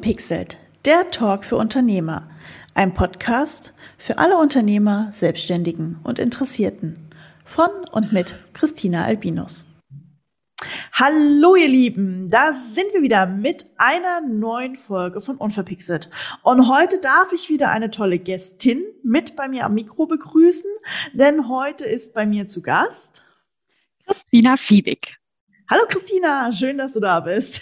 Unverpixelt, der Talk für Unternehmer. Ein Podcast für alle Unternehmer, Selbstständigen und Interessierten. Von und mit Christina Albinus. Hallo ihr Lieben, da sind wir wieder mit einer neuen Folge von Unverpixelt. Und heute darf ich wieder eine tolle Gästin mit bei mir am Mikro begrüßen, denn heute ist bei mir zu Gast Christina Fiebig. Hallo Christina, schön, dass du da bist.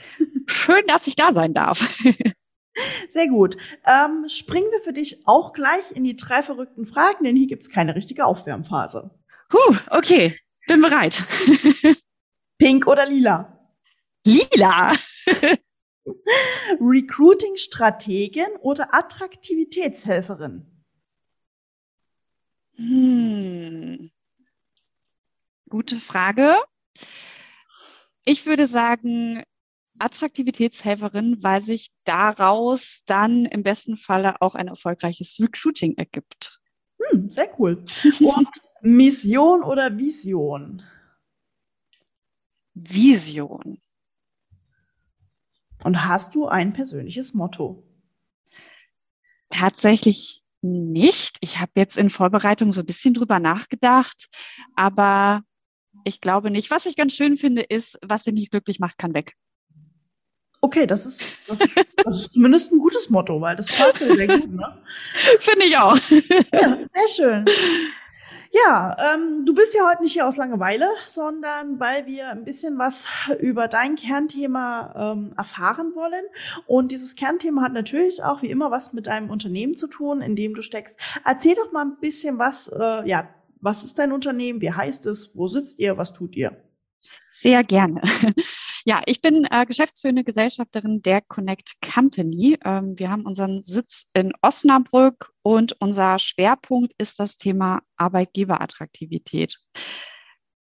Schön, dass ich da sein darf. Sehr gut. Ähm, springen wir für dich auch gleich in die drei verrückten Fragen, denn hier gibt's keine richtige Aufwärmphase. Huh, okay, bin bereit. Pink oder lila? Lila. Recruiting-Strategin oder Attraktivitätshelferin? Hm. Gute Frage. Ich würde sagen, Attraktivitätshelferin, weil sich daraus dann im besten Falle auch ein erfolgreiches Recruiting ergibt. Hm, sehr cool. Und Mission oder Vision? Vision. Und hast du ein persönliches Motto? Tatsächlich nicht. Ich habe jetzt in Vorbereitung so ein bisschen drüber nachgedacht, aber ich glaube nicht. Was ich ganz schön finde, ist, was dich nicht glücklich macht, kann weg. Okay, das ist, das, das ist zumindest ein gutes Motto, weil das passt ja sehr gut, ne? Finde ich auch. Ja, sehr schön. Ja, ähm, du bist ja heute nicht hier aus Langeweile, sondern weil wir ein bisschen was über dein Kernthema ähm, erfahren wollen. Und dieses Kernthema hat natürlich auch wie immer was mit deinem Unternehmen zu tun, in dem du steckst. Erzähl doch mal ein bisschen was, äh, ja, was ist dein Unternehmen? Wie heißt es? Wo sitzt ihr? Was tut ihr? Sehr gerne. Ja, ich bin äh, geschäftsführende Gesellschafterin der Connect Company. Ähm, wir haben unseren Sitz in Osnabrück und unser Schwerpunkt ist das Thema Arbeitgeberattraktivität.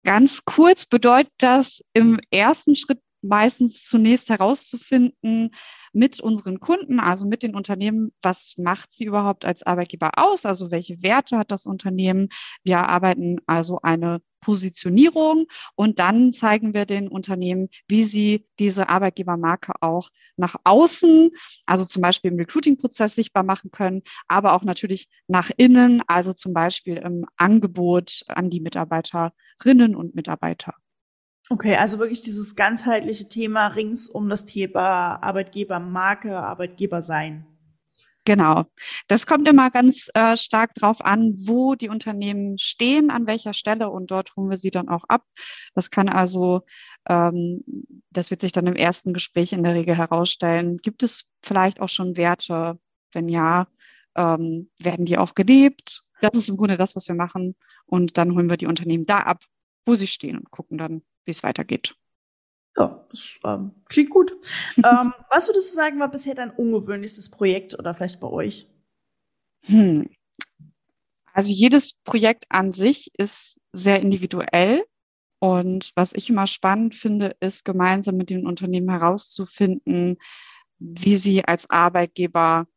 Ganz kurz bedeutet das im ersten Schritt meistens zunächst herauszufinden mit unseren Kunden, also mit den Unternehmen, was macht sie überhaupt als Arbeitgeber aus, also welche Werte hat das Unternehmen. Wir arbeiten also eine Positionierung und dann zeigen wir den Unternehmen, wie sie diese Arbeitgebermarke auch nach außen, also zum Beispiel im Recruiting-Prozess sichtbar machen können, aber auch natürlich nach innen, also zum Beispiel im Angebot an die Mitarbeiterinnen und Mitarbeiter. Okay, also wirklich dieses ganzheitliche Thema rings um das Thema Arbeitgebermarke, Arbeitgeber sein. Genau. Das kommt immer ganz äh, stark drauf an, wo die Unternehmen stehen, an welcher Stelle und dort holen wir sie dann auch ab. Das kann also, ähm, das wird sich dann im ersten Gespräch in der Regel herausstellen. Gibt es vielleicht auch schon Werte? Wenn ja, ähm, werden die auch gelebt? Das ist im Grunde das, was wir machen. Und dann holen wir die Unternehmen da ab, wo sie stehen und gucken dann, wie es weitergeht. Ja, das ähm, klingt gut. ähm, was würdest du sagen, war bisher dein ungewöhnlichstes Projekt oder vielleicht bei euch? Hm. Also jedes Projekt an sich ist sehr individuell. Und was ich immer spannend finde, ist gemeinsam mit den Unternehmen herauszufinden, wie sie als Arbeitgeber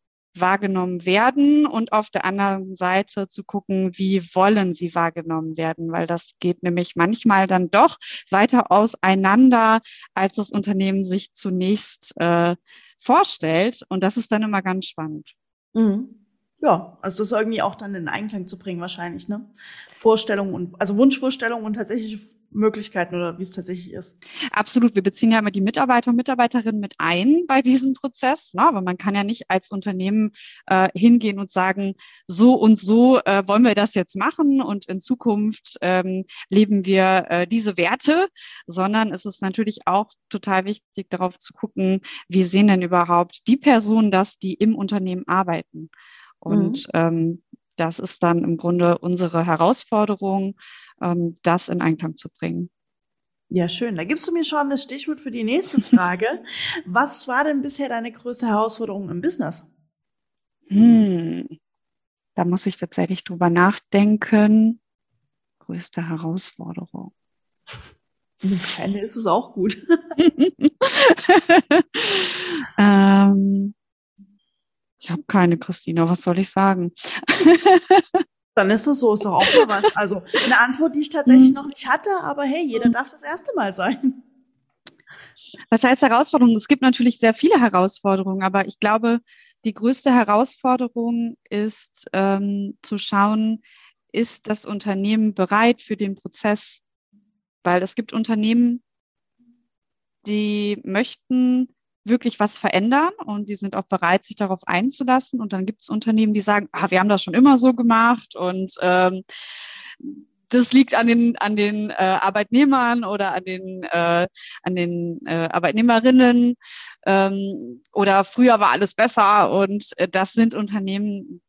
wahrgenommen werden und auf der anderen Seite zu gucken, wie wollen sie wahrgenommen werden, weil das geht nämlich manchmal dann doch weiter auseinander, als das Unternehmen sich zunächst äh, vorstellt. Und das ist dann immer ganz spannend. Mhm. Ja, also das irgendwie auch dann in Einklang zu bringen wahrscheinlich, ne? Vorstellungen und also Wunschvorstellungen und tatsächliche Möglichkeiten oder wie es tatsächlich ist. Absolut. Wir beziehen ja immer die Mitarbeiter und Mitarbeiterinnen mit ein bei diesem Prozess, ne? aber man kann ja nicht als Unternehmen äh, hingehen und sagen, so und so äh, wollen wir das jetzt machen und in Zukunft ähm, leben wir äh, diese Werte, sondern es ist natürlich auch total wichtig, darauf zu gucken, wie sehen denn überhaupt die Personen das, die im Unternehmen arbeiten. Und mhm. ähm, das ist dann im Grunde unsere Herausforderung, ähm, das in Einklang zu bringen. Ja, schön. Da gibst du mir schon das Stichwort für die nächste Frage. Was war denn bisher deine größte Herausforderung im Business? Hm, da muss ich tatsächlich drüber nachdenken. Größte Herausforderung. Wenn es keine ist, ist es auch gut. ähm, ich habe keine, Christina. Was soll ich sagen? Dann ist das so, ist doch auch mal was. Also eine Antwort, die ich tatsächlich mhm. noch nicht hatte, aber hey, jeder darf das erste Mal sein. Was heißt Herausforderung? Es gibt natürlich sehr viele Herausforderungen, aber ich glaube, die größte Herausforderung ist ähm, zu schauen, ist das Unternehmen bereit für den Prozess? Weil es gibt Unternehmen, die möchten wirklich was verändern und die sind auch bereit, sich darauf einzulassen. Und dann gibt es Unternehmen, die sagen, ah, wir haben das schon immer so gemacht und ähm, das liegt an den, an den äh, Arbeitnehmern oder an den, äh, an den äh, Arbeitnehmerinnen ähm, oder früher war alles besser und äh, das sind Unternehmen,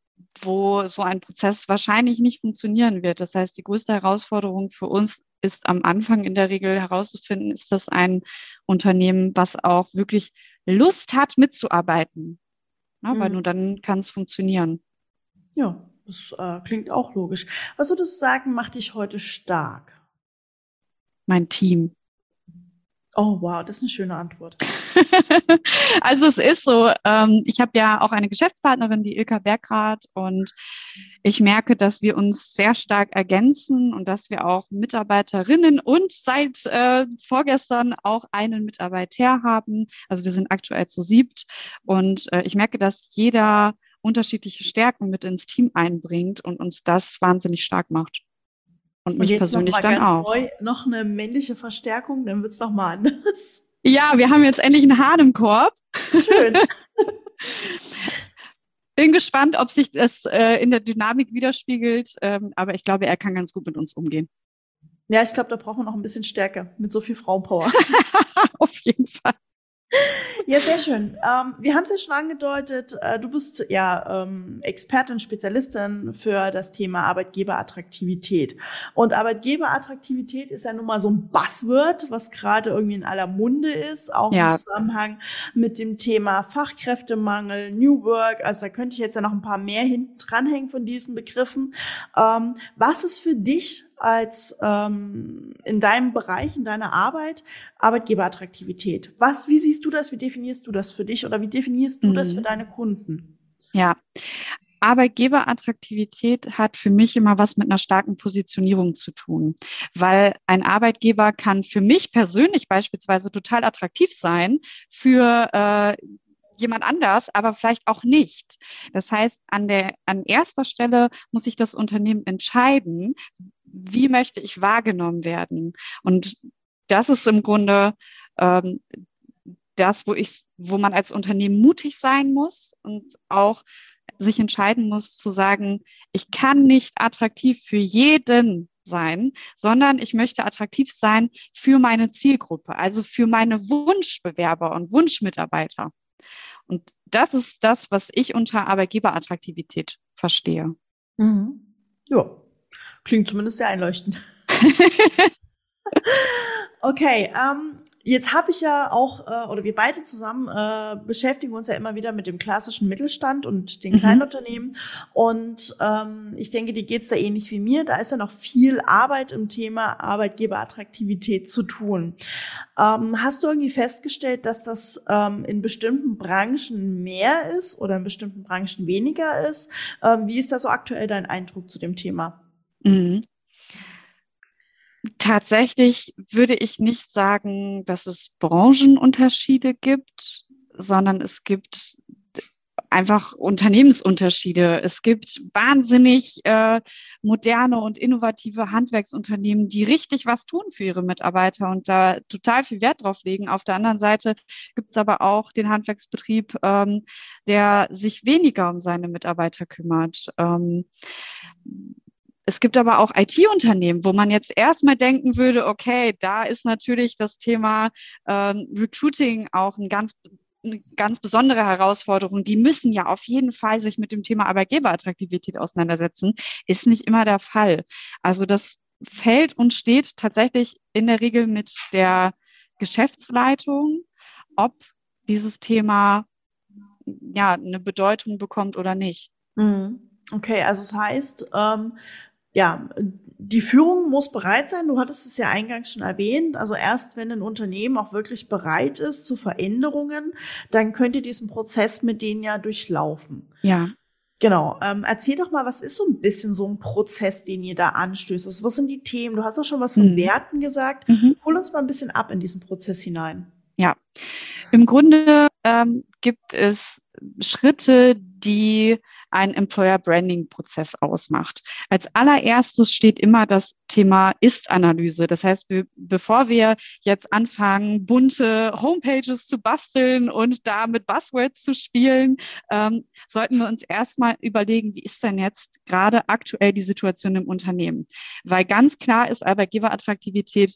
wo so ein Prozess wahrscheinlich nicht funktionieren wird. Das heißt, die größte Herausforderung für uns ist am Anfang in der Regel herauszufinden, ist das ein Unternehmen, was auch wirklich Lust hat, mitzuarbeiten. Na, mhm. Weil nur dann kann es funktionieren. Ja, das äh, klingt auch logisch. Was würdest du sagen, macht dich heute stark? Mein Team. Oh, wow, das ist eine schöne Antwort. also es ist so, ähm, ich habe ja auch eine Geschäftspartnerin, die Ilka Bergrath, und ich merke, dass wir uns sehr stark ergänzen und dass wir auch Mitarbeiterinnen und seit äh, vorgestern auch einen Mitarbeiter haben. Also wir sind aktuell zu siebt und äh, ich merke, dass jeder unterschiedliche Stärken mit ins Team einbringt und uns das wahnsinnig stark macht. Und mich und persönlich dann auch. Neu, noch eine männliche Verstärkung, dann wird es doch mal anders. Ja, wir haben jetzt endlich einen Hahn im Korb. Schön. Bin gespannt, ob sich das äh, in der Dynamik widerspiegelt, ähm, aber ich glaube, er kann ganz gut mit uns umgehen. Ja, ich glaube, da brauchen wir noch ein bisschen Stärke mit so viel Frauenpower. Auf jeden Fall. Ja, sehr schön. Ähm, wir haben es ja schon angedeutet, äh, du bist ja ähm, Expertin, Spezialistin für das Thema Arbeitgeberattraktivität. Und Arbeitgeberattraktivität ist ja nun mal so ein Buzzword, was gerade irgendwie in aller Munde ist, auch ja. im Zusammenhang mit dem Thema Fachkräftemangel, New Work. Also da könnte ich jetzt ja noch ein paar mehr hinten dranhängen von diesen Begriffen. Ähm, was ist für dich als ähm, in deinem Bereich, in deiner Arbeit Arbeitgeberattraktivität? Was, wie siehst du das? Wie definierst du das für dich oder wie definierst du mhm. das für deine Kunden? Ja. Arbeitgeberattraktivität hat für mich immer was mit einer starken Positionierung zu tun, weil ein Arbeitgeber kann für mich persönlich beispielsweise total attraktiv sein, für äh, jemand anders, aber vielleicht auch nicht. Das heißt, an der, an erster Stelle muss sich das Unternehmen entscheiden, wie möchte ich wahrgenommen werden? Und das ist im Grunde ähm, das, wo ich, wo man als Unternehmen mutig sein muss und auch sich entscheiden muss zu sagen, ich kann nicht attraktiv für jeden sein, sondern ich möchte attraktiv sein für meine Zielgruppe, also für meine Wunschbewerber und Wunschmitarbeiter. Und das ist das, was ich unter Arbeitgeberattraktivität verstehe. Mhm. Ja, Klingt zumindest sehr einleuchtend. okay, ähm, Jetzt habe ich ja auch, äh, oder wir beide zusammen äh, beschäftigen uns ja immer wieder mit dem klassischen Mittelstand und den mhm. Kleinunternehmen. Und ähm, ich denke, dir geht's da ähnlich wie mir. Da ist ja noch viel Arbeit im Thema Arbeitgeberattraktivität zu tun. Ähm, hast du irgendwie festgestellt, dass das ähm, in bestimmten Branchen mehr ist oder in bestimmten Branchen weniger ist? Ähm, wie ist da so aktuell dein Eindruck zu dem Thema? Mhm. Tatsächlich würde ich nicht sagen, dass es Branchenunterschiede gibt, sondern es gibt einfach Unternehmensunterschiede. Es gibt wahnsinnig äh, moderne und innovative Handwerksunternehmen, die richtig was tun für ihre Mitarbeiter und da total viel Wert drauf legen. Auf der anderen Seite gibt es aber auch den Handwerksbetrieb, ähm, der sich weniger um seine Mitarbeiter kümmert. Ähm, es gibt aber auch IT-Unternehmen, wo man jetzt erstmal denken würde, okay, da ist natürlich das Thema ähm, Recruiting auch ein ganz eine ganz besondere Herausforderung. Die müssen ja auf jeden Fall sich mit dem Thema Arbeitgeberattraktivität auseinandersetzen. Ist nicht immer der Fall. Also das fällt und steht tatsächlich in der Regel mit der Geschäftsleitung, ob dieses Thema ja eine Bedeutung bekommt oder nicht. Mhm. Okay, also es das heißt, ähm, ja, die Führung muss bereit sein. Du hattest es ja eingangs schon erwähnt. Also erst wenn ein Unternehmen auch wirklich bereit ist zu Veränderungen, dann könnt ihr diesen Prozess mit denen ja durchlaufen. Ja. Genau. Ähm, erzähl doch mal, was ist so ein bisschen so ein Prozess, den ihr da anstößt? Also was sind die Themen? Du hast auch schon was von mhm. Werten gesagt. Mhm. Hol uns mal ein bisschen ab in diesen Prozess hinein. Ja, im Grunde ähm, gibt es Schritte, die einen Employer Branding Prozess ausmacht. Als allererstes steht immer das Thema Ist-Analyse. Das heißt, wir, bevor wir jetzt anfangen, bunte Homepages zu basteln und da mit Buzzwords zu spielen, ähm, sollten wir uns erstmal überlegen, wie ist denn jetzt gerade aktuell die Situation im Unternehmen? Weil ganz klar ist, Arbeitgeberattraktivität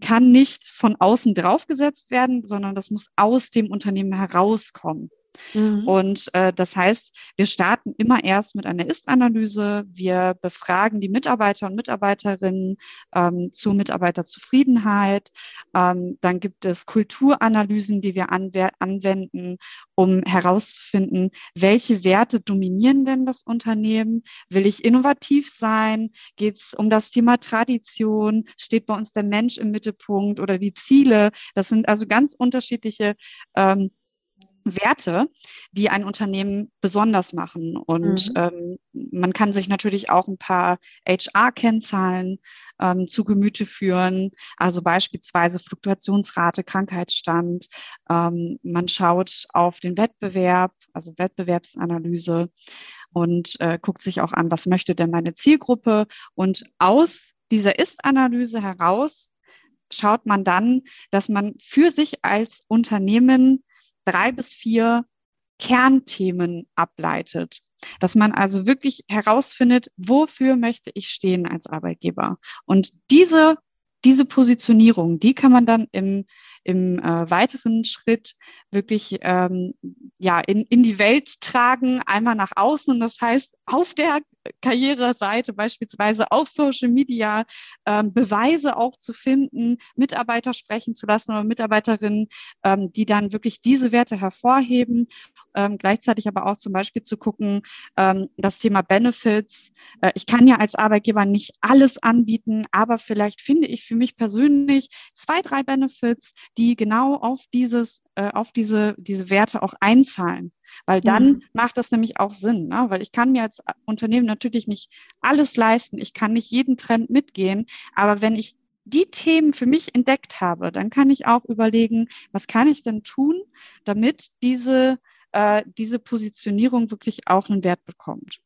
kann nicht von außen draufgesetzt werden, sondern das muss aus dem Unternehmen herauskommen. Mhm. Und äh, das heißt, wir starten immer erst mit einer Ist-Analyse. Wir befragen die Mitarbeiter und Mitarbeiterinnen ähm, zur Mitarbeiterzufriedenheit. Ähm, dann gibt es Kulturanalysen, die wir anwenden, um herauszufinden, welche Werte dominieren denn das Unternehmen? Will ich innovativ sein? Geht es um das Thema Tradition? Steht bei uns der Mensch im Mittelpunkt oder die Ziele? Das sind also ganz unterschiedliche ähm, Werte, die ein Unternehmen besonders machen. Und mhm. ähm, man kann sich natürlich auch ein paar HR-Kennzahlen ähm, zu Gemüte führen, also beispielsweise Fluktuationsrate, Krankheitsstand. Ähm, man schaut auf den Wettbewerb, also Wettbewerbsanalyse und äh, guckt sich auch an, was möchte denn meine Zielgruppe. Und aus dieser Ist-Analyse heraus schaut man dann, dass man für sich als Unternehmen drei bis vier Kernthemen ableitet. Dass man also wirklich herausfindet, wofür möchte ich stehen als Arbeitgeber. Und diese, diese Positionierung, die kann man dann im, im äh, weiteren Schritt wirklich ähm, ja, in, in die Welt tragen, einmal nach außen. Das heißt, auf der Karriereseite beispielsweise auf Social Media ähm, Beweise auch zu finden, Mitarbeiter sprechen zu lassen oder Mitarbeiterinnen, ähm, die dann wirklich diese Werte hervorheben. Ähm, gleichzeitig aber auch zum Beispiel zu gucken, ähm, das Thema Benefits. Äh, ich kann ja als Arbeitgeber nicht alles anbieten, aber vielleicht finde ich für mich persönlich zwei, drei Benefits, die genau auf dieses, äh, auf diese, diese Werte auch einzahlen. Weil dann mhm. macht das nämlich auch Sinn, ne? weil ich kann mir als Unternehmen natürlich nicht alles leisten, ich kann nicht jeden Trend mitgehen, aber wenn ich die Themen für mich entdeckt habe, dann kann ich auch überlegen, was kann ich denn tun, damit diese, äh, diese Positionierung wirklich auch einen Wert bekommt.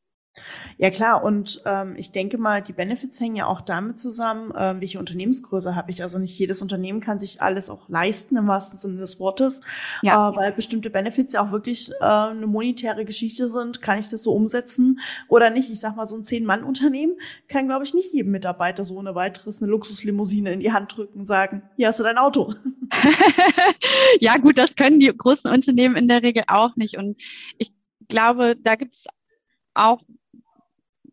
Ja klar, und ähm, ich denke mal, die Benefits hängen ja auch damit zusammen, ähm, welche Unternehmensgröße habe ich. Also nicht jedes Unternehmen kann sich alles auch leisten, im wahrsten Sinne des Wortes, ja. äh, weil bestimmte Benefits ja auch wirklich äh, eine monetäre Geschichte sind. Kann ich das so umsetzen oder nicht? Ich sag mal, so ein Zehn-Mann-Unternehmen kann, glaube ich, nicht jedem Mitarbeiter so ohne weiteres eine Luxuslimousine in die Hand drücken und sagen, hier hast du dein Auto. ja gut, das können die großen Unternehmen in der Regel auch nicht. Und ich glaube, da gibt es auch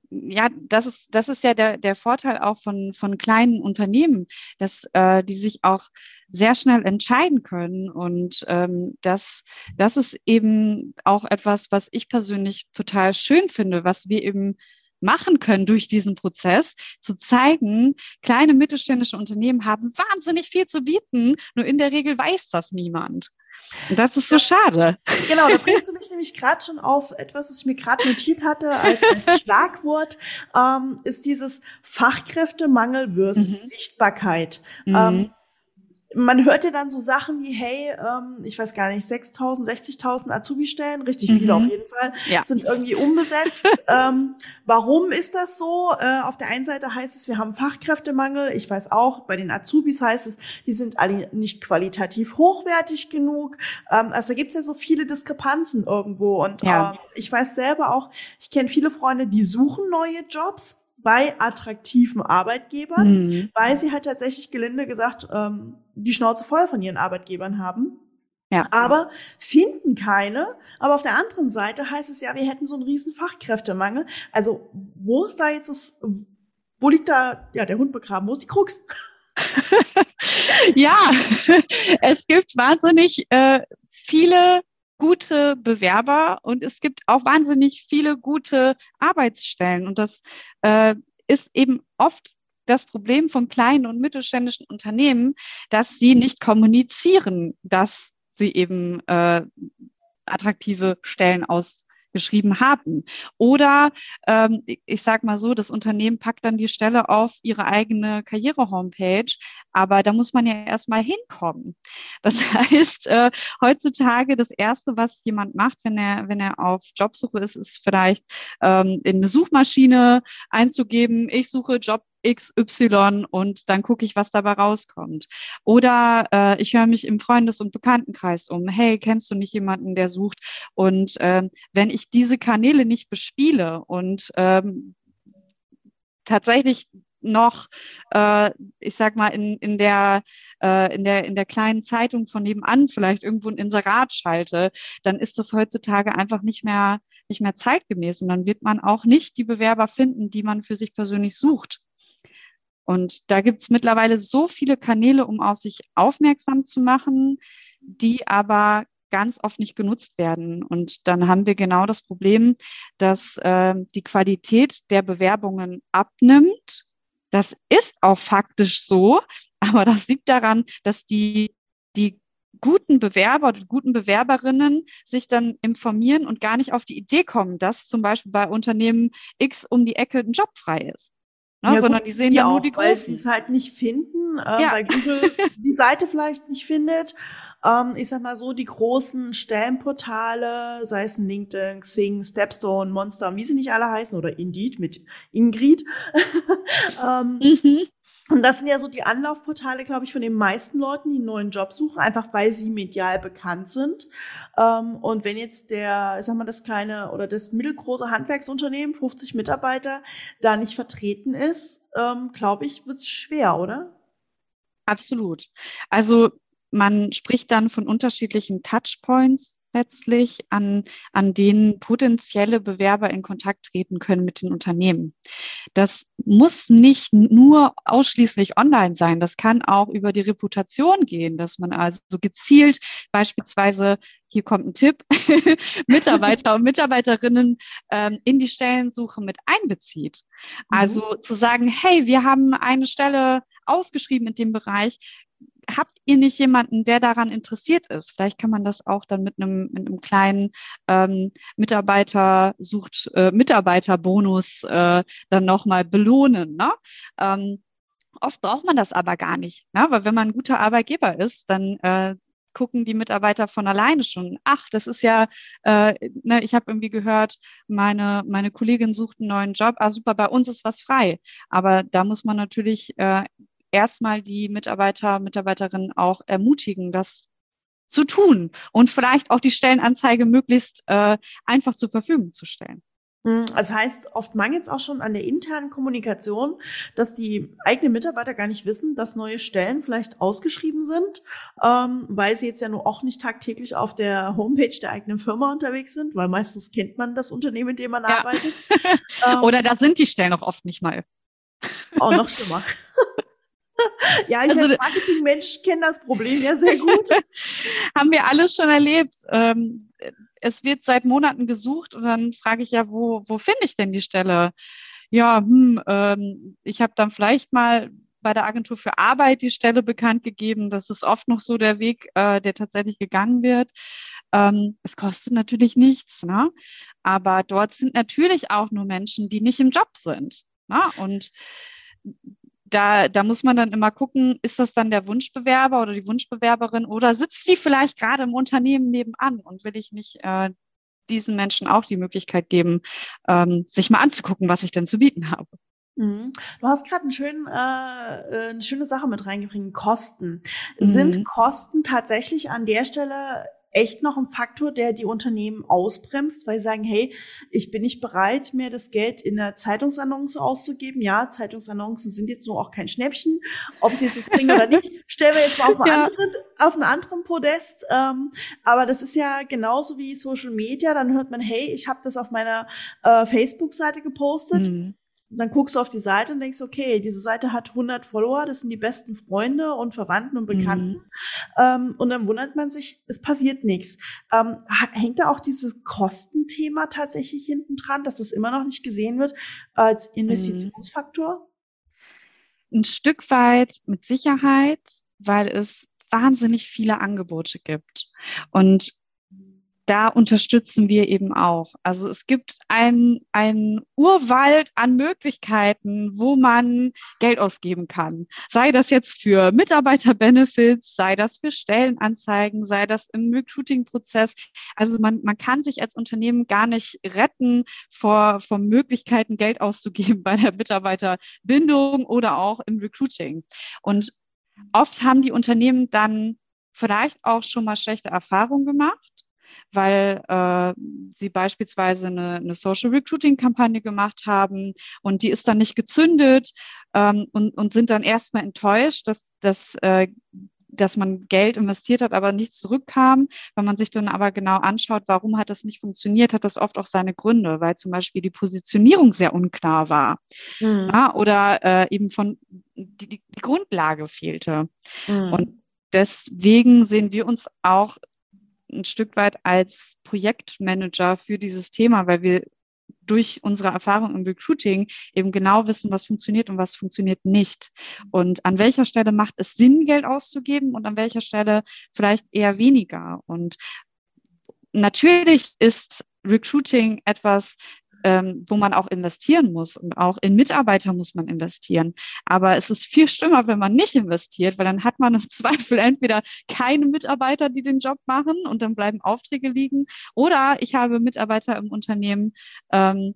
ja, das ist, das ist ja der, der Vorteil auch von, von kleinen Unternehmen, dass äh, die sich auch sehr schnell entscheiden können. Und ähm, das, das ist eben auch etwas, was ich persönlich total schön finde, was wir eben machen können durch diesen Prozess, zu zeigen, kleine mittelständische Unternehmen haben wahnsinnig viel zu bieten, nur in der Regel weiß das niemand. Das ist so schade. Genau, da bringst du mich nämlich gerade schon auf etwas, was ich mir gerade notiert hatte als ein Schlagwort, ähm, ist dieses Fachkräftemangel versus mhm. Sichtbarkeit. Mhm. Ähm, man hört ja dann so Sachen wie, hey, ähm, ich weiß gar nicht, 6.000, 60.000 Azubi-Stellen, richtig mhm. viele auf jeden Fall, ja. sind irgendwie unbesetzt. ähm, warum ist das so? Äh, auf der einen Seite heißt es, wir haben Fachkräftemangel. Ich weiß auch, bei den Azubis heißt es, die sind alle nicht qualitativ hochwertig genug. Ähm, also da gibt's ja so viele Diskrepanzen irgendwo. Und ja. äh, ich weiß selber auch, ich kenne viele Freunde, die suchen neue Jobs bei attraktiven Arbeitgebern, mhm. weil sie halt tatsächlich gelinde gesagt ähm, die Schnauze voll von ihren Arbeitgebern haben. Ja. Aber finden keine. Aber auf der anderen Seite heißt es ja, wir hätten so einen riesen Fachkräftemangel. Also wo ist da jetzt das, wo liegt da ja der Hund begraben? Wo ist die Krux? ja, es gibt wahnsinnig äh, viele gute Bewerber und es gibt auch wahnsinnig viele gute Arbeitsstellen. Und das äh, ist eben oft das Problem von kleinen und mittelständischen Unternehmen, dass sie nicht kommunizieren, dass sie eben äh, attraktive Stellen aus geschrieben haben. Oder ähm, ich sage mal so, das Unternehmen packt dann die Stelle auf ihre eigene Karriere-Homepage, aber da muss man ja erstmal hinkommen. Das heißt, äh, heutzutage das Erste, was jemand macht, wenn er, wenn er auf Jobsuche ist, ist vielleicht ähm, in eine Suchmaschine einzugeben, ich suche Job XY und dann gucke ich, was dabei rauskommt. Oder äh, ich höre mich im Freundes- und Bekanntenkreis um. Hey, kennst du nicht jemanden, der sucht? Und äh, wenn ich diese Kanäle nicht bespiele und ähm, tatsächlich noch, äh, ich sag mal, in, in, der, äh, in, der, in der kleinen Zeitung von nebenan vielleicht irgendwo ein Inserat schalte, dann ist das heutzutage einfach nicht mehr, nicht mehr zeitgemäß. Und dann wird man auch nicht die Bewerber finden, die man für sich persönlich sucht. Und da gibt es mittlerweile so viele Kanäle, um auf sich aufmerksam zu machen, die aber ganz oft nicht genutzt werden. Und dann haben wir genau das Problem, dass äh, die Qualität der Bewerbungen abnimmt. Das ist auch faktisch so, aber das liegt daran, dass die, die guten Bewerber oder guten Bewerberinnen sich dann informieren und gar nicht auf die Idee kommen, dass zum Beispiel bei Unternehmen X um die Ecke ein Job frei ist. Ne? Ja, sondern gut, die sehen ja nur die Großen. Weil sie es halt nicht finden, äh, ja. weil Google die Seite vielleicht nicht findet. Ähm, ich sag mal so, die großen Stellenportale, sei es ein LinkedIn, Xing, Stepstone, Monster, wie sie nicht alle heißen, oder Indeed mit Ingrid. ähm, mhm. Und das sind ja so die Anlaufportale, glaube ich, von den meisten Leuten, die einen neuen Job suchen, einfach weil sie medial bekannt sind. Ähm, und wenn jetzt der, sag mal, das kleine oder das mittelgroße Handwerksunternehmen, 50 Mitarbeiter, da nicht vertreten ist, ähm, glaube ich, wird es schwer, oder? Absolut. Also man spricht dann von unterschiedlichen Touchpoints letztlich, an, an denen potenzielle Bewerber in Kontakt treten können mit den Unternehmen. Das muss nicht nur ausschließlich online sein. Das kann auch über die Reputation gehen, dass man also so gezielt beispielsweise hier kommt ein Tipp, Mitarbeiter und Mitarbeiterinnen ähm, in die Stellensuche mit einbezieht. Mhm. Also zu sagen, hey, wir haben eine Stelle ausgeschrieben in dem Bereich habt ihr nicht jemanden, der daran interessiert ist? Vielleicht kann man das auch dann mit einem, mit einem kleinen ähm, Mitarbeiter sucht äh, Mitarbeiterbonus äh, dann nochmal belohnen. Ne? Ähm, oft braucht man das aber gar nicht, ne? weil wenn man ein guter Arbeitgeber ist, dann äh, gucken die Mitarbeiter von alleine schon, ach, das ist ja, äh, ne, ich habe irgendwie gehört, meine, meine Kollegin sucht einen neuen Job, ah super, bei uns ist was frei. Aber da muss man natürlich äh, erstmal die Mitarbeiter, Mitarbeiterinnen auch ermutigen, das zu tun und vielleicht auch die Stellenanzeige möglichst äh, einfach zur Verfügung zu stellen. Hm, das heißt, oft mangelt es auch schon an der internen Kommunikation, dass die eigenen Mitarbeiter gar nicht wissen, dass neue Stellen vielleicht ausgeschrieben sind, ähm, weil sie jetzt ja nur auch nicht tagtäglich auf der Homepage der eigenen Firma unterwegs sind, weil meistens kennt man das Unternehmen, in dem man ja. arbeitet. ähm, Oder da sind die Stellen auch oft nicht mal. Auch noch schlimmer. ja, ich also, als Marketingmensch kenne das Problem ja sehr gut. Haben wir alles schon erlebt. Ähm, es wird seit Monaten gesucht und dann frage ich ja, wo, wo finde ich denn die Stelle? Ja, hm, ähm, ich habe dann vielleicht mal bei der Agentur für Arbeit die Stelle bekannt gegeben. Das ist oft noch so der Weg, äh, der tatsächlich gegangen wird. Ähm, es kostet natürlich nichts, ne? aber dort sind natürlich auch nur Menschen, die nicht im Job sind. Ne? Und da, da muss man dann immer gucken, ist das dann der Wunschbewerber oder die Wunschbewerberin oder sitzt die vielleicht gerade im Unternehmen nebenan und will ich nicht äh, diesen Menschen auch die Möglichkeit geben, ähm, sich mal anzugucken, was ich denn zu bieten habe. Mhm. Du hast gerade äh, äh, eine schöne Sache mit reingebracht, Kosten. Mhm. Sind Kosten tatsächlich an der Stelle echt noch ein Faktor, der die Unternehmen ausbremst, weil sie sagen, hey, ich bin nicht bereit, mir das Geld in der Zeitungsannonce auszugeben. Ja, Zeitungsannoncen sind jetzt nur auch kein Schnäppchen. Ob sie jetzt was bringen oder nicht, stellen wir jetzt mal auf, einen ja. anderen, auf einen anderen Podest. Ähm, aber das ist ja genauso wie Social Media. Dann hört man, hey, ich habe das auf meiner äh, Facebook-Seite gepostet. Mhm dann guckst du auf die Seite und denkst, okay, diese Seite hat 100 Follower, das sind die besten Freunde und Verwandten und Bekannten. Mhm. Ähm, und dann wundert man sich, es passiert nichts. Ähm, hängt da auch dieses Kostenthema tatsächlich hinten dran, dass das immer noch nicht gesehen wird als mhm. Investitionsfaktor? Ein Stück weit mit Sicherheit, weil es wahnsinnig viele Angebote gibt. Und da unterstützen wir eben auch. Also es gibt ein, ein Urwald an Möglichkeiten, wo man Geld ausgeben kann. Sei das jetzt für Mitarbeiterbenefits, sei das für Stellenanzeigen, sei das im Recruiting-Prozess. Also man, man kann sich als Unternehmen gar nicht retten vor, vor Möglichkeiten, Geld auszugeben bei der Mitarbeiterbindung oder auch im Recruiting. Und oft haben die Unternehmen dann vielleicht auch schon mal schlechte Erfahrungen gemacht weil äh, sie beispielsweise eine, eine Social Recruiting-Kampagne gemacht haben und die ist dann nicht gezündet ähm, und, und sind dann erstmal enttäuscht, dass, dass äh, dass man Geld investiert hat, aber nichts zurückkam. Wenn man sich dann aber genau anschaut, warum hat das nicht funktioniert, hat das oft auch seine Gründe, weil zum Beispiel die Positionierung sehr unklar war mhm. ja, oder äh, eben von die, die Grundlage fehlte. Mhm. Und deswegen sehen wir uns auch ein Stück weit als Projektmanager für dieses Thema, weil wir durch unsere Erfahrung im Recruiting eben genau wissen, was funktioniert und was funktioniert nicht. Und an welcher Stelle macht es Sinn, Geld auszugeben und an welcher Stelle vielleicht eher weniger. Und natürlich ist Recruiting etwas, ähm, wo man auch investieren muss. Und auch in Mitarbeiter muss man investieren. Aber es ist viel schlimmer, wenn man nicht investiert, weil dann hat man im Zweifel entweder keine Mitarbeiter, die den Job machen und dann bleiben Aufträge liegen. Oder ich habe Mitarbeiter im Unternehmen, ähm,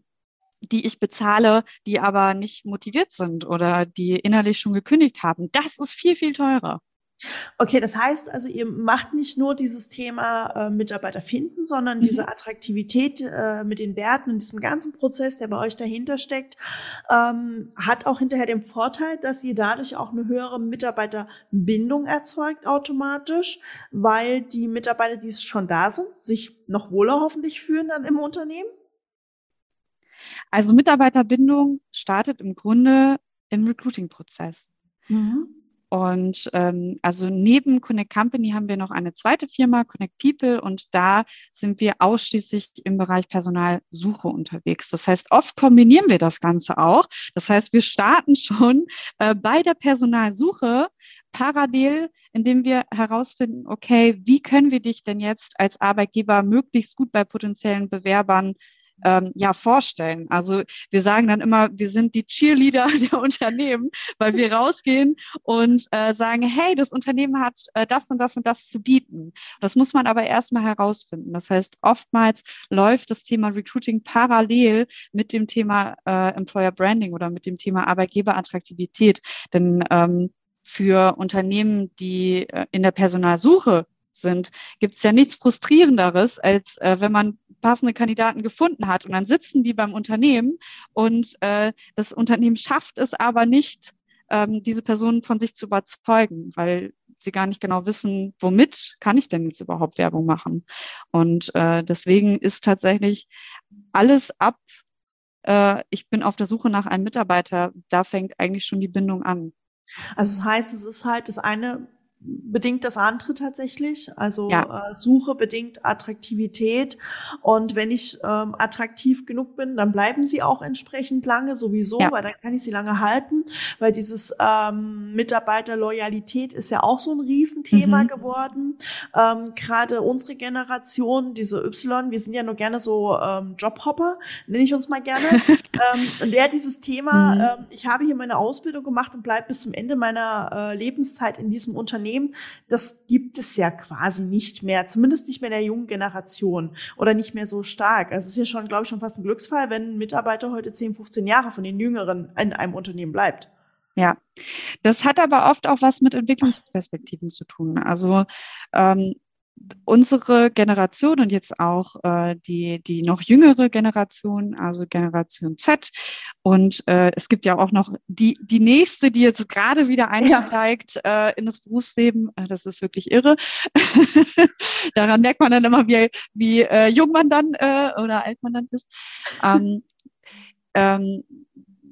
die ich bezahle, die aber nicht motiviert sind oder die innerlich schon gekündigt haben. Das ist viel, viel teurer. Okay, das heißt also, ihr macht nicht nur dieses Thema äh, Mitarbeiter finden, sondern mhm. diese Attraktivität äh, mit den Werten und diesem ganzen Prozess, der bei euch dahinter steckt, ähm, hat auch hinterher den Vorteil, dass ihr dadurch auch eine höhere Mitarbeiterbindung erzeugt automatisch, weil die Mitarbeiter, die schon da sind, sich noch wohler hoffentlich fühlen dann im Unternehmen? Also Mitarbeiterbindung startet im Grunde im Recruiting-Prozess. Mhm. Und ähm, also neben Connect Company haben wir noch eine zweite Firma, Connect People, und da sind wir ausschließlich im Bereich Personalsuche unterwegs. Das heißt, oft kombinieren wir das Ganze auch. Das heißt, wir starten schon äh, bei der Personalsuche parallel, indem wir herausfinden, okay, wie können wir dich denn jetzt als Arbeitgeber möglichst gut bei potenziellen Bewerbern ähm, ja vorstellen. Also wir sagen dann immer, wir sind die Cheerleader der Unternehmen, weil wir rausgehen und äh, sagen, hey, das Unternehmen hat äh, das und das und das zu bieten. Das muss man aber erstmal herausfinden. Das heißt, oftmals läuft das Thema Recruiting parallel mit dem Thema äh, Employer Branding oder mit dem Thema Arbeitgeberattraktivität. Denn ähm, für Unternehmen, die äh, in der Personalsuche sind, gibt es ja nichts Frustrierenderes, als äh, wenn man passende Kandidaten gefunden hat und dann sitzen die beim Unternehmen und äh, das Unternehmen schafft es aber nicht, ähm, diese Personen von sich zu überzeugen, weil sie gar nicht genau wissen, womit kann ich denn jetzt überhaupt Werbung machen. Und äh, deswegen ist tatsächlich alles ab, äh, ich bin auf der Suche nach einem Mitarbeiter, da fängt eigentlich schon die Bindung an. Also das heißt, es ist halt das eine bedingt das andere tatsächlich. Also ja. äh, Suche bedingt Attraktivität. Und wenn ich ähm, attraktiv genug bin, dann bleiben sie auch entsprechend lange sowieso, ja. weil dann kann ich sie lange halten. Weil dieses ähm, Mitarbeiterloyalität ist ja auch so ein Riesenthema mhm. geworden. Ähm, Gerade unsere Generation, diese Y, wir sind ja nur gerne so ähm, Jobhopper, nenne ich uns mal gerne. ähm, und der dieses Thema, mhm. ähm, ich habe hier meine Ausbildung gemacht und bleibe bis zum Ende meiner äh, Lebenszeit in diesem Unternehmen Unternehmen, das gibt es ja quasi nicht mehr, zumindest nicht mehr der jungen Generation oder nicht mehr so stark. Also es ist ja schon, glaube ich, schon fast ein Glücksfall, wenn ein Mitarbeiter heute 10, 15 Jahre von den Jüngeren in einem Unternehmen bleibt. Ja, das hat aber oft auch was mit Entwicklungsperspektiven zu tun. Also ähm, unsere Generation und jetzt auch äh, die, die noch jüngere Generation, also Generation Z. Und äh, es gibt ja auch noch die, die nächste, die jetzt gerade wieder einsteigt ja. äh, in das Berufsleben. Äh, das ist wirklich irre. Daran merkt man dann immer, wie, wie äh, jung man dann äh, oder alt man dann ist. Ähm, ähm,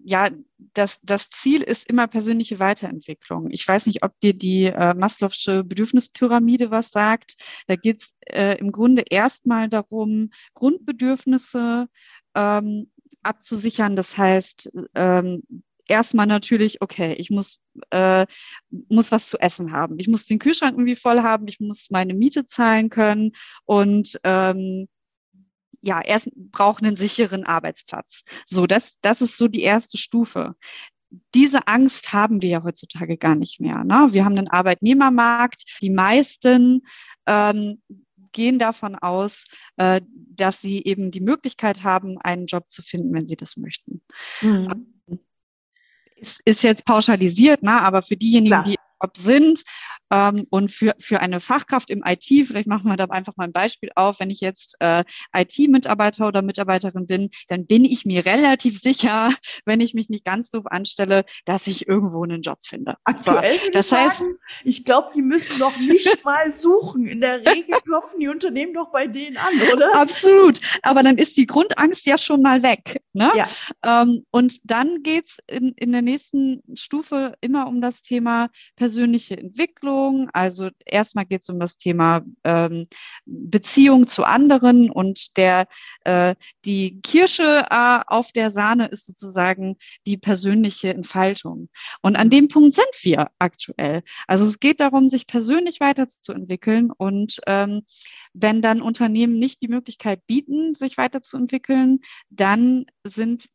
ja, das, das Ziel ist immer persönliche Weiterentwicklung. Ich weiß nicht, ob dir die äh, Maslow'sche Bedürfnispyramide was sagt. Da geht es äh, im Grunde erstmal darum, Grundbedürfnisse ähm, abzusichern. Das heißt, ähm, erstmal natürlich, okay, ich muss, äh, muss was zu essen haben. Ich muss den Kühlschrank irgendwie voll haben, ich muss meine Miete zahlen können und ähm, ja, erst braucht einen sicheren Arbeitsplatz. So, das, das ist so die erste Stufe. Diese Angst haben wir ja heutzutage gar nicht mehr. Ne? Wir haben einen Arbeitnehmermarkt. Die meisten ähm, gehen davon aus, äh, dass sie eben die Möglichkeit haben, einen Job zu finden, wenn sie das möchten. Mhm. Ist, ist jetzt pauschalisiert, ne? aber für diejenigen, Klar. die Job sind ähm, und für, für eine Fachkraft im IT, vielleicht machen wir da einfach mal ein Beispiel auf, wenn ich jetzt äh, IT-Mitarbeiter oder Mitarbeiterin bin, dann bin ich mir relativ sicher, wenn ich mich nicht ganz doof anstelle, dass ich irgendwo einen Job finde. Aktuell so, das heißt, sagen, ich glaube, die müssen noch nicht mal suchen. In der Regel klopfen die Unternehmen doch bei denen an, oder? Absolut. Aber dann ist die Grundangst ja schon mal weg. Ne? Ja. Ähm, und dann geht's in, in der nächsten Stufe immer um das Thema persönliche Entwicklung Beziehung. Also erstmal geht es um das Thema ähm, Beziehung zu anderen und der äh, die Kirsche äh, auf der Sahne ist sozusagen die persönliche Entfaltung. Und an dem Punkt sind wir aktuell. Also es geht darum, sich persönlich weiterzuentwickeln und ähm, wenn dann Unternehmen nicht die Möglichkeit bieten, sich weiterzuentwickeln, dann sind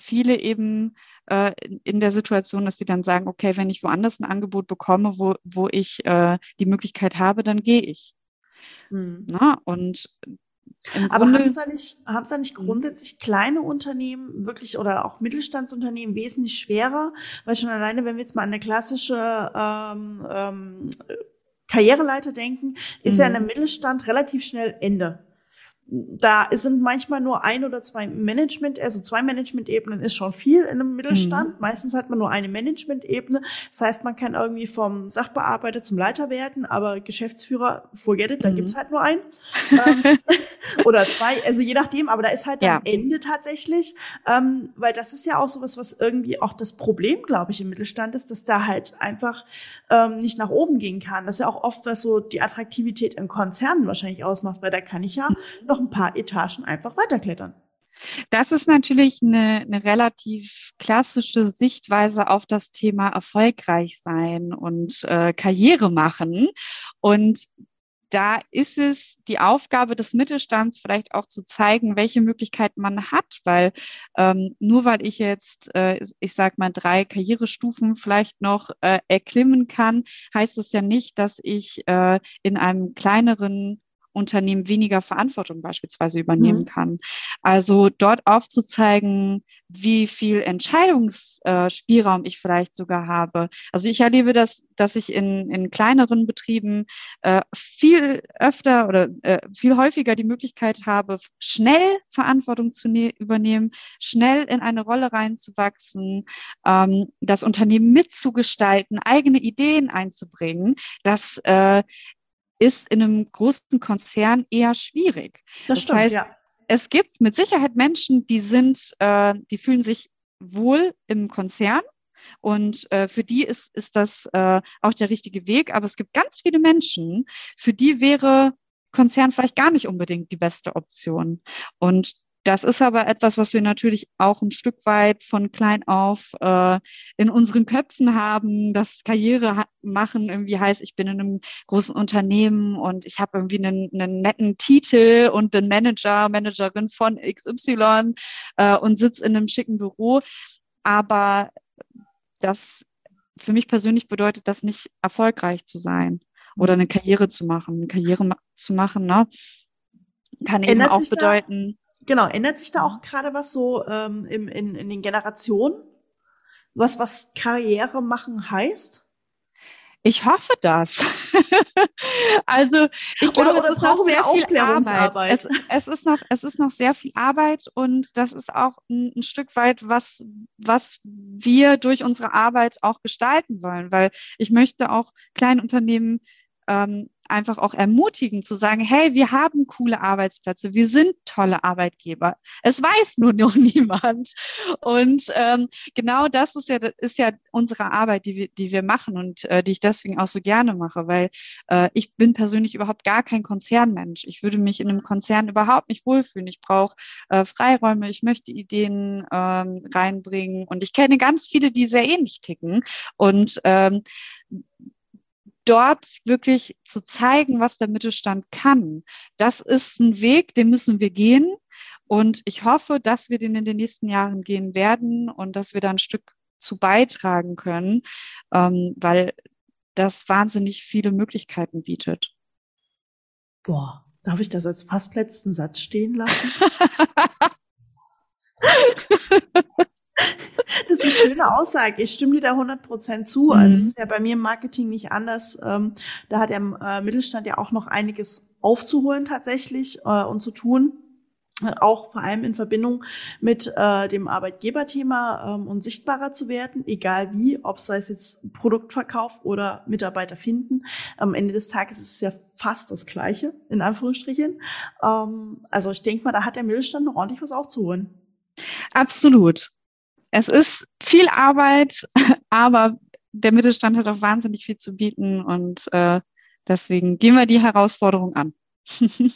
viele eben äh, in der Situation, dass sie dann sagen, okay, wenn ich woanders ein Angebot bekomme, wo, wo ich äh, die Möglichkeit habe, dann gehe ich. Hm. Na, und aber haben es da nicht, haben es da nicht hm. grundsätzlich kleine Unternehmen wirklich oder auch Mittelstandsunternehmen wesentlich schwerer? Weil schon alleine, wenn wir jetzt mal an eine klassische ähm, ähm, Karriereleiter denken, ist mhm. ja in einem Mittelstand relativ schnell Ende da sind manchmal nur ein oder zwei Management, also zwei Management-Ebenen ist schon viel in einem Mittelstand. Mhm. Meistens hat man nur eine Management-Ebene. Das heißt, man kann irgendwie vom Sachbearbeiter zum Leiter werden, aber Geschäftsführer, forget it, da mhm. gibt's halt nur einen. ähm, oder zwei, also je nachdem, aber da ist halt ja. am Ende tatsächlich, ähm, weil das ist ja auch sowas, was irgendwie auch das Problem, glaube ich, im Mittelstand ist, dass da halt einfach ähm, nicht nach oben gehen kann. Das ist ja auch oft, was so die Attraktivität in Konzernen wahrscheinlich ausmacht, weil da kann ich ja mhm noch ein paar Etagen einfach weiterklettern. Das ist natürlich eine, eine relativ klassische Sichtweise auf das Thema erfolgreich sein und äh, Karriere machen. Und da ist es die Aufgabe des Mittelstands vielleicht auch zu zeigen, welche Möglichkeiten man hat, weil ähm, nur weil ich jetzt, äh, ich sag mal, drei Karrierestufen vielleicht noch äh, erklimmen kann, heißt es ja nicht, dass ich äh, in einem kleineren Unternehmen weniger Verantwortung beispielsweise übernehmen mhm. kann. Also dort aufzuzeigen, wie viel Entscheidungsspielraum ich vielleicht sogar habe. Also ich erlebe das, dass ich in, in kleineren Betrieben äh, viel öfter oder äh, viel häufiger die Möglichkeit habe, schnell Verantwortung zu ne übernehmen, schnell in eine Rolle reinzuwachsen, ähm, das Unternehmen mitzugestalten, eigene Ideen einzubringen. Das äh, ist in einem großen Konzern eher schwierig. Das, das stimmt, heißt, ja. Es gibt mit Sicherheit Menschen, die sind, äh, die fühlen sich wohl im Konzern und äh, für die ist, ist das äh, auch der richtige Weg. Aber es gibt ganz viele Menschen, für die wäre Konzern vielleicht gar nicht unbedingt die beste Option. Und das ist aber etwas, was wir natürlich auch ein Stück weit von klein auf äh, in unseren Köpfen haben, dass Karriere machen irgendwie heißt, ich bin in einem großen Unternehmen und ich habe irgendwie einen, einen netten Titel und bin Manager, Managerin von XY äh, und sitze in einem schicken Büro. Aber das für mich persönlich bedeutet das nicht erfolgreich zu sein oder eine Karriere zu machen. Eine Karriere zu machen, ne? kann eben Ändert auch bedeuten. Genau, ändert sich da auch gerade was so ähm, im, in, in den Generationen? Was, was Karriere machen heißt? Ich hoffe das. also ich glaube, oder, oder es ist noch sehr viel Arbeit. Es, es, ist noch, es ist noch sehr viel Arbeit und das ist auch ein, ein, Stück weit, was, was wir durch unsere Arbeit auch gestalten wollen, weil ich möchte auch Kleinunternehmen ähm, einfach auch ermutigen zu sagen, hey, wir haben coole Arbeitsplätze, wir sind tolle Arbeitgeber. Es weiß nur noch niemand. Und ähm, genau das ist ja, ist ja unsere Arbeit, die wir, die wir machen und äh, die ich deswegen auch so gerne mache, weil äh, ich bin persönlich überhaupt gar kein Konzernmensch. Ich würde mich in einem Konzern überhaupt nicht wohlfühlen. Ich brauche äh, Freiräume, ich möchte Ideen ähm, reinbringen und ich kenne ganz viele, die sehr ähnlich ticken. Und ähm, dort wirklich zu zeigen, was der Mittelstand kann. Das ist ein Weg, den müssen wir gehen. Und ich hoffe, dass wir den in den nächsten Jahren gehen werden und dass wir da ein Stück zu beitragen können, ähm, weil das wahnsinnig viele Möglichkeiten bietet. Boah, darf ich das als fast letzten Satz stehen lassen? Das ist eine schöne Aussage. Ich stimme dir da 100 Prozent zu. Mhm. Also es ist ja bei mir im Marketing nicht anders. Ähm, da hat der äh, Mittelstand ja auch noch einiges aufzuholen tatsächlich äh, und zu tun auch vor allem in Verbindung mit äh, dem Arbeitgeberthema ähm, und sichtbarer zu werden, egal wie, ob es sei es jetzt Produktverkauf oder Mitarbeiter finden. Am Ende des Tages ist es ja fast das Gleiche, in Anführungsstrichen. Ähm, also ich denke mal, da hat der Mittelstand noch ordentlich was aufzuholen. Absolut. Es ist viel Arbeit, aber der Mittelstand hat auch wahnsinnig viel zu bieten und äh, deswegen gehen wir die Herausforderung an.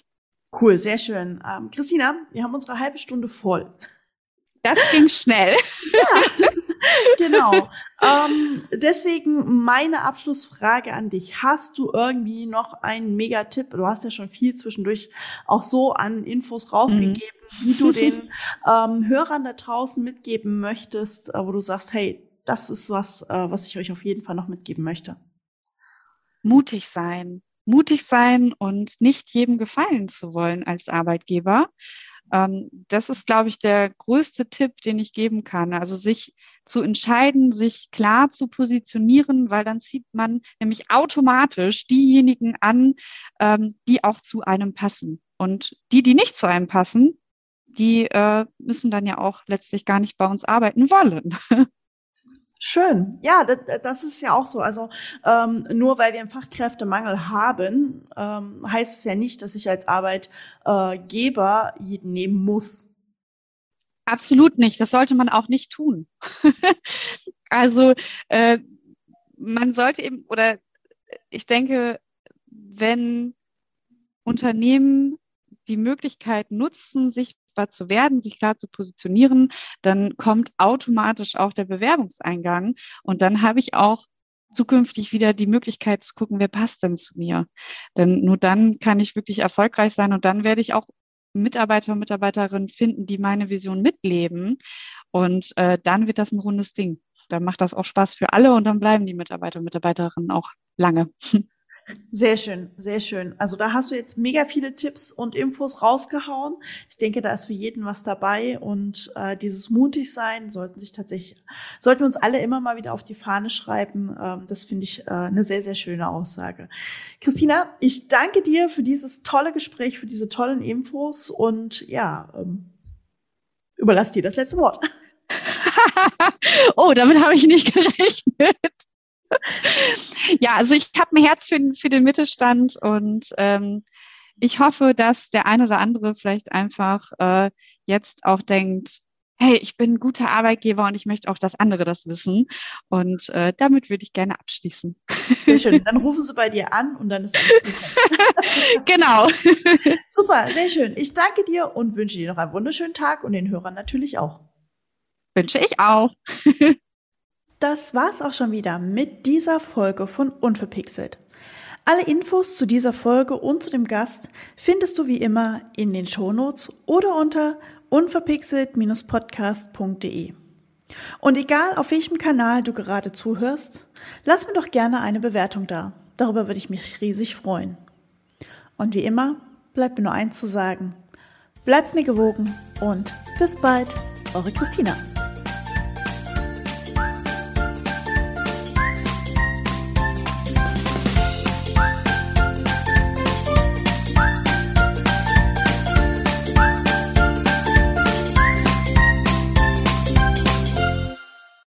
cool, sehr schön. Ähm, Christina, wir haben unsere halbe Stunde voll. Das ging schnell. Ja, genau. Ähm, deswegen meine Abschlussfrage an dich. Hast du irgendwie noch einen Megatipp? Du hast ja schon viel zwischendurch auch so an Infos rausgegeben. Mhm die du den ähm, Hörern da draußen mitgeben möchtest, äh, wo du sagst, hey, das ist was, äh, was ich euch auf jeden Fall noch mitgeben möchte? Mutig sein. Mutig sein und nicht jedem gefallen zu wollen als Arbeitgeber. Ähm, das ist, glaube ich, der größte Tipp, den ich geben kann. Also sich zu entscheiden, sich klar zu positionieren, weil dann zieht man nämlich automatisch diejenigen an, ähm, die auch zu einem passen. Und die, die nicht zu einem passen, die äh, müssen dann ja auch letztlich gar nicht bei uns arbeiten wollen. Schön. Ja, das, ist ja auch so. Also ähm, nur weil wir einen Fachkräftemangel haben, ähm, heißt es ja nicht, dass ich als Arbeitgeber jeden nehmen muss. Absolut nicht. Das sollte man auch nicht tun. also äh, man sollte eben, oder ich denke, wenn Unternehmen die Möglichkeit nutzen, sich sichtbar zu werden, sich klar zu positionieren, dann kommt automatisch auch der Bewerbungseingang und dann habe ich auch zukünftig wieder die Möglichkeit zu gucken, wer passt denn zu mir. Denn nur dann kann ich wirklich erfolgreich sein und dann werde ich auch Mitarbeiter und Mitarbeiterinnen finden, die meine Vision mitleben. Und äh, dann wird das ein rundes Ding. Dann macht das auch Spaß für alle und dann bleiben die Mitarbeiter und Mitarbeiterinnen auch lange. Sehr schön, sehr schön. Also da hast du jetzt mega viele Tipps und Infos rausgehauen. Ich denke, da ist für jeden was dabei und äh, dieses mutig sein sollten sich tatsächlich, sollten wir uns alle immer mal wieder auf die Fahne schreiben. Ähm, das finde ich äh, eine sehr, sehr schöne Aussage. Christina, ich danke dir für dieses tolle Gespräch, für diese tollen Infos und ja, ähm, überlass dir das letzte Wort. oh, damit habe ich nicht gerechnet. ja, also ich habe ein Herz für, für den Mittelstand und ähm, ich hoffe, dass der ein oder andere vielleicht einfach äh, jetzt auch denkt, hey, ich bin ein guter Arbeitgeber und ich möchte auch, dass andere das wissen. Und äh, damit würde ich gerne abschließen. Sehr schön. Dann rufen sie bei dir an und dann ist alles gut. genau. Super, sehr schön. Ich danke dir und wünsche dir noch einen wunderschönen Tag und den Hörern natürlich auch. Wünsche ich auch. Das war's auch schon wieder mit dieser Folge von Unverpixelt. Alle Infos zu dieser Folge und zu dem Gast findest du wie immer in den Shownotes oder unter unverpixelt-podcast.de. Und egal auf welchem Kanal du gerade zuhörst, lass mir doch gerne eine Bewertung da. Darüber würde ich mich riesig freuen. Und wie immer bleibt mir nur eins zu sagen. Bleibt mir gewogen und bis bald, eure Christina.